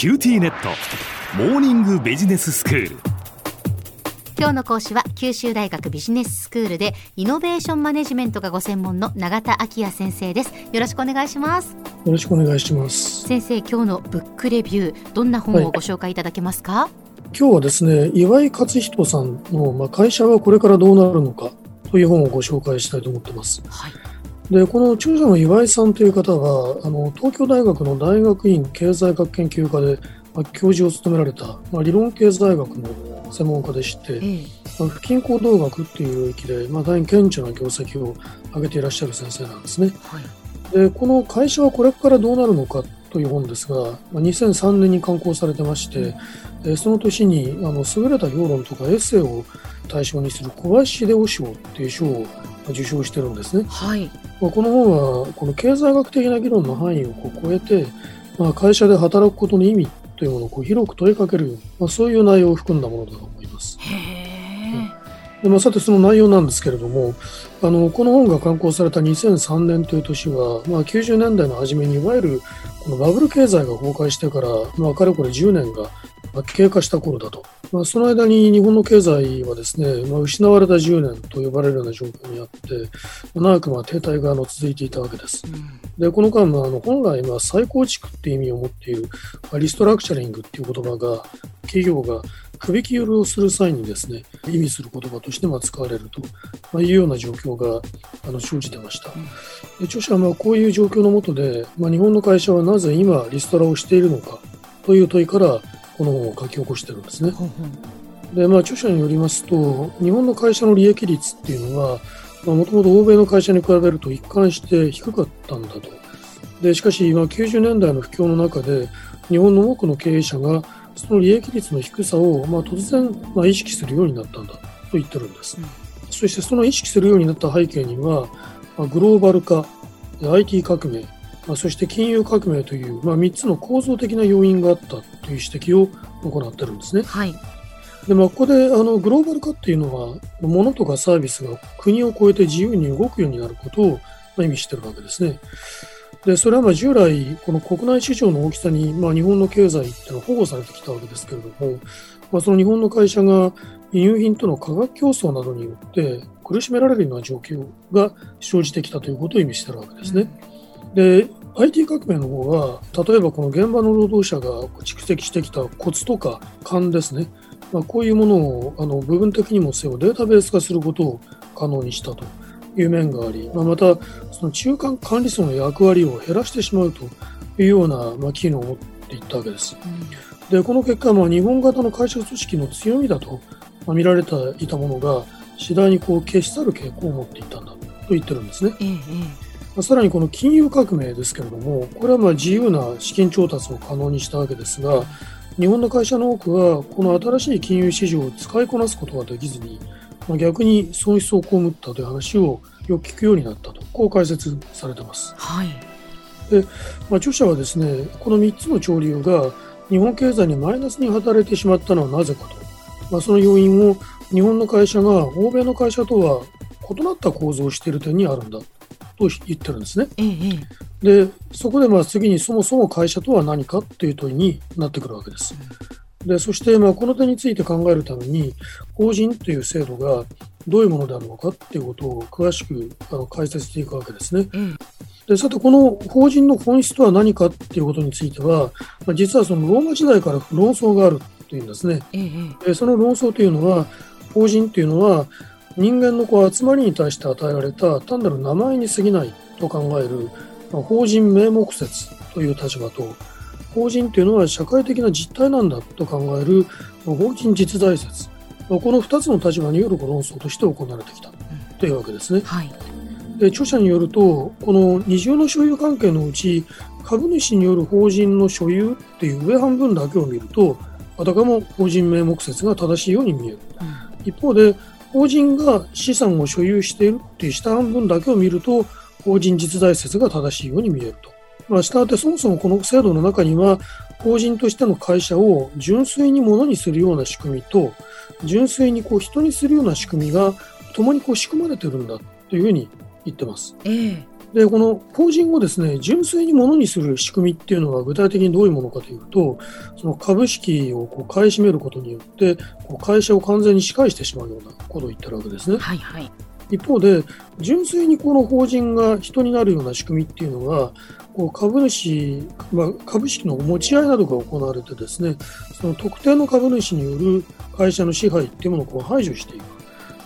QTnet。モーニングビジネススクール。今日の講師は九州大学ビジネススクールでイノベーションマネジメントがご専門の永田晃也先生です。よろしくお願いします。よろしくお願いします。先生今日のブックレビューどんな本をご紹介いただけますか、はい、今日はですね岩井克人さんの、まあ、会社はこれからどうなるのかという本をご紹介したいと思ってます、はいでこの著者の岩井さんという方はあの東京大学の大学院経済学研究科で、まあ、教授を務められた、まあ、理論経済学の専門家でして、まあ、不均衡動学っていう領域で、まあ、大変顕著な業績を上げていらっしゃる先生なんですね。はい、でこの会社はこれからどうなるのかという本ですが、まあ、2003年に刊行されてまして、うん、その年にあの優れた評論とかエッセイを対象にする小林秀夫賞っていう賞を受賞してるんですね。はい、まあ、この本はこの経済学的な議論の範囲をこう超えて、まあ、会社で働くことの意味というものをこう広く問いかける、まあ、そういう内容を含んだものだと思います。でまあ、さてその内容なんですけれどもあのこの本が刊行された2003年という年は、まあ、90年代の初めにいわゆるこのバブル経済が崩壊してから、まあ、かれこれ10年が経過した頃だとまあ、その間に日本の経済はですね、まあ、失われた10年と呼ばれるような状況にあって、長くまあ停滞があの続いていたわけです。うん、でこの間、まあ、あの本来、まあ、再構築っていう意味を持っている、まあ、リストラクチャリングっていう言葉が、企業が不引き売りをする際にですね、意味する言葉としてまあ使われると、まあ、いうような状況があの生じてました。で著者はまあこういう状況の下で、まあ、日本の会社はなぜ今リストラをしているのかという問いから、この本を書き起こしてるんですね。で、まあ、著者によりますと、日本の会社の利益率っていうのは、もともと欧米の会社に比べると一貫して低かったんだと。で、しかし、今90年代の不況の中で、日本の多くの経営者が、その利益率の低さを、まあ、突然、まあ、意識するようになったんだと言ってるんです。うん、そして、その意識するようになった背景には、まあ、グローバル化、IT 革命、まあ、そして金融革命という、まあ、3つの構造的な要因があったという指摘を行ってるんですね。はいでまあ、ここであのグローバル化っていうのは物とかサービスが国を越えて自由に動くようになることを、まあ、意味してるわけですね。でそれはまあ従来この国内市場の大きさに、まあ、日本の経済っていうのは保護されてきたわけですけれども、まあ、その日本の会社が輸入品との価格競争などによって苦しめられるような状況が生じてきたということを意味してるわけですね。で IT 革命の方は例えばこの現場の労働者が蓄積してきたコツとか勘ですね、まあ、こういうものをあの部分的にもせよデータベース化することを可能にしたという面があり、まあ、またその中間管理層の役割を減らしてしまうというような、まあ、機能を持っていったわけです。うん、でこの結果、まあ、日本型の会社組織の強みだと、まあ、見られていたものが次第にこう消し去る傾向を持っていたんだと言ってるんですね。ええさらにこの金融革命ですけれども、これはまあ自由な資金調達を可能にしたわけですが、日本の会社の多くは、この新しい金融市場を使いこなすことができずに、まあ、逆に損失を被ったという話をよく聞くようになったと、こう解説されています。はい、でまあ、著者はですね、この3つの潮流が日本経済にマイナスに働いてしまったのはなぜかと、まあ、その要因を日本の会社が欧米の会社とは異なった構造をしている点にあるんだと言ってるんですね。ええ、でそこでまあ次にそもそも会社とは何かっていう問いになってくるわけです。でそしてまあこの点について考えるために法人という制度がどういうものであるのかっていうことを詳しくあの解説していくわけですね。うんでさて、この法人の本質とは何かっていうことについては、まあ、実はそのローマ時代から論争があるというんですね。えその論争というのは、法人というのは、人間のこう集まりに対して与えられた単なる名前に過ぎないと考える、まあ、法人名目説という立場と法人というのは社会的な実態なんだと考える、まあ、法人実在説、まあ、この2つの立場による論争として行われてきたというわけですね。はい、で著者によるとこの二重の所有関係のうち株主による法人の所有っていう上半分だけを見るとあたかも法人名目説が正しいように見える。うん、一方で法人が資産を所有しているっていう下半分だけを見ると、法人実在説が正しいように見えると。まあ、したがってそもそもこの制度の中には、法人としての会社を純粋に物にするような仕組みと、純粋にこう人にするような仕組みが共にこう仕組まれてるんだというふうに言ってます。ええでこの法人をですね純粋にものにする仕組みっていうのは具体的にどういうものかというとその株式をこう買い占めることによってこう会社を完全に支配してしまうようなことを言ってるわけですね。はいはい一方で、純粋にこの法人が人になるような仕組みっていうのは、こう株主、まあ、株式の持ち合いなどが行われてですね、その特定の株主による会社の支配っていうものをこう排除していく。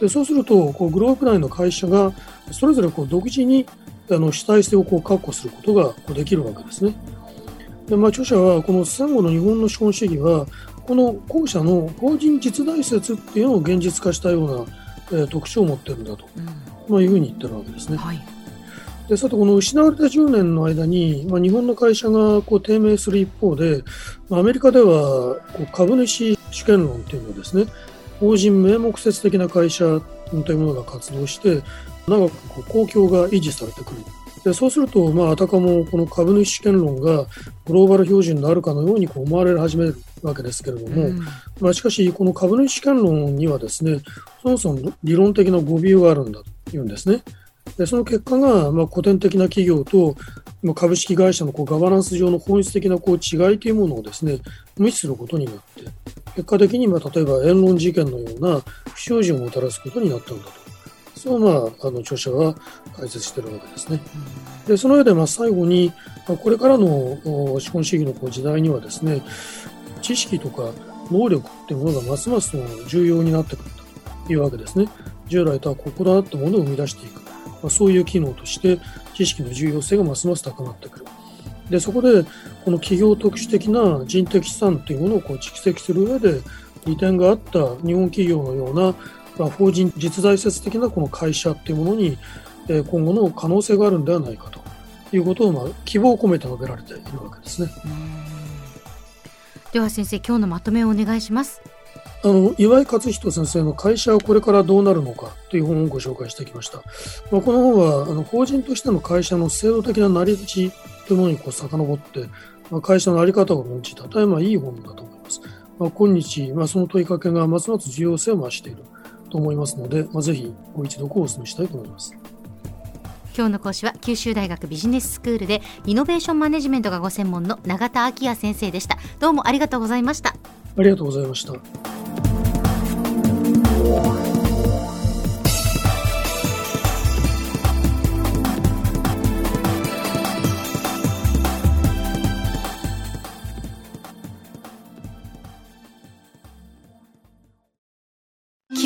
でそうすると、こうグローブ内の会社がそれぞれこう独自にあの主体性をこう確保することがこうできるわけですね。でまあ、著者はこの戦後の日本の資本主義は、この後者の法人実在説っていうのを現実化したようなえー、特徴を持ってるんだと、うん、まあ、いうふうに言ってるわけですね。はい、でさて、この失われた10年の間に、まあ、日本の会社がこう低迷する一方で、まあ、アメリカではこう株主主権論というのをですね、法人名目説的な会社というものが活動して、長くこう公共が維持されてくる。でそうすると、まあ、あたかもこの株主主権論がグローバル標準になるかのようにこう思われ始めるわけですけれども、うん、まあ、しかし、この株主主権論にはですね、そもそも理論的な語尾があるんだというんですね。でその結果が、まあ、古典的な企業と株式会社のこうガバナンス上の本質的なこう違いというものをですね無視することになって、結果的に、まあ、例えば言論事件のような不祥事をもたらすことになったんだと。そう、まあ、あの著者は解説しているわけですね。でその上でまあ最後に、まあ、これからの資本主義のこう時代にはですね知識とか能力っていうものがますます重要になってくるというわけですね。従来とはここだってものを生み出していく。まあ、そういう機能として知識の重要性がますます高まってくる。でそこでこの企業特殊的な人的資産というものをこう蓄積する上で利点があった日本企業のような、法人実在説的なこの会社っていうものに、え今後の可能性があるんではないかということを、まあ、希望を込めて述べられているわけですね。では先生今日のまとめをお願いします。あの岩井勝人先生の会社はこれからどうなるのかという本をご紹介してきました。まあ、この本はあの法人としての会社の制度的な成り立ちというものにこう遡って、まあ、会社の在り方を論じた大変いい本だと思います。まあ、今日、まあ、その問いかけがますます重要性を増している。と思いますので、まあ、ぜひご一読をお勧めしたいと思います。今日の講師は九州大学ビジネススクールでイノベーションマネジメントがご専門の永田昭也先生でした。どうもありがとうございました。ありがとうございました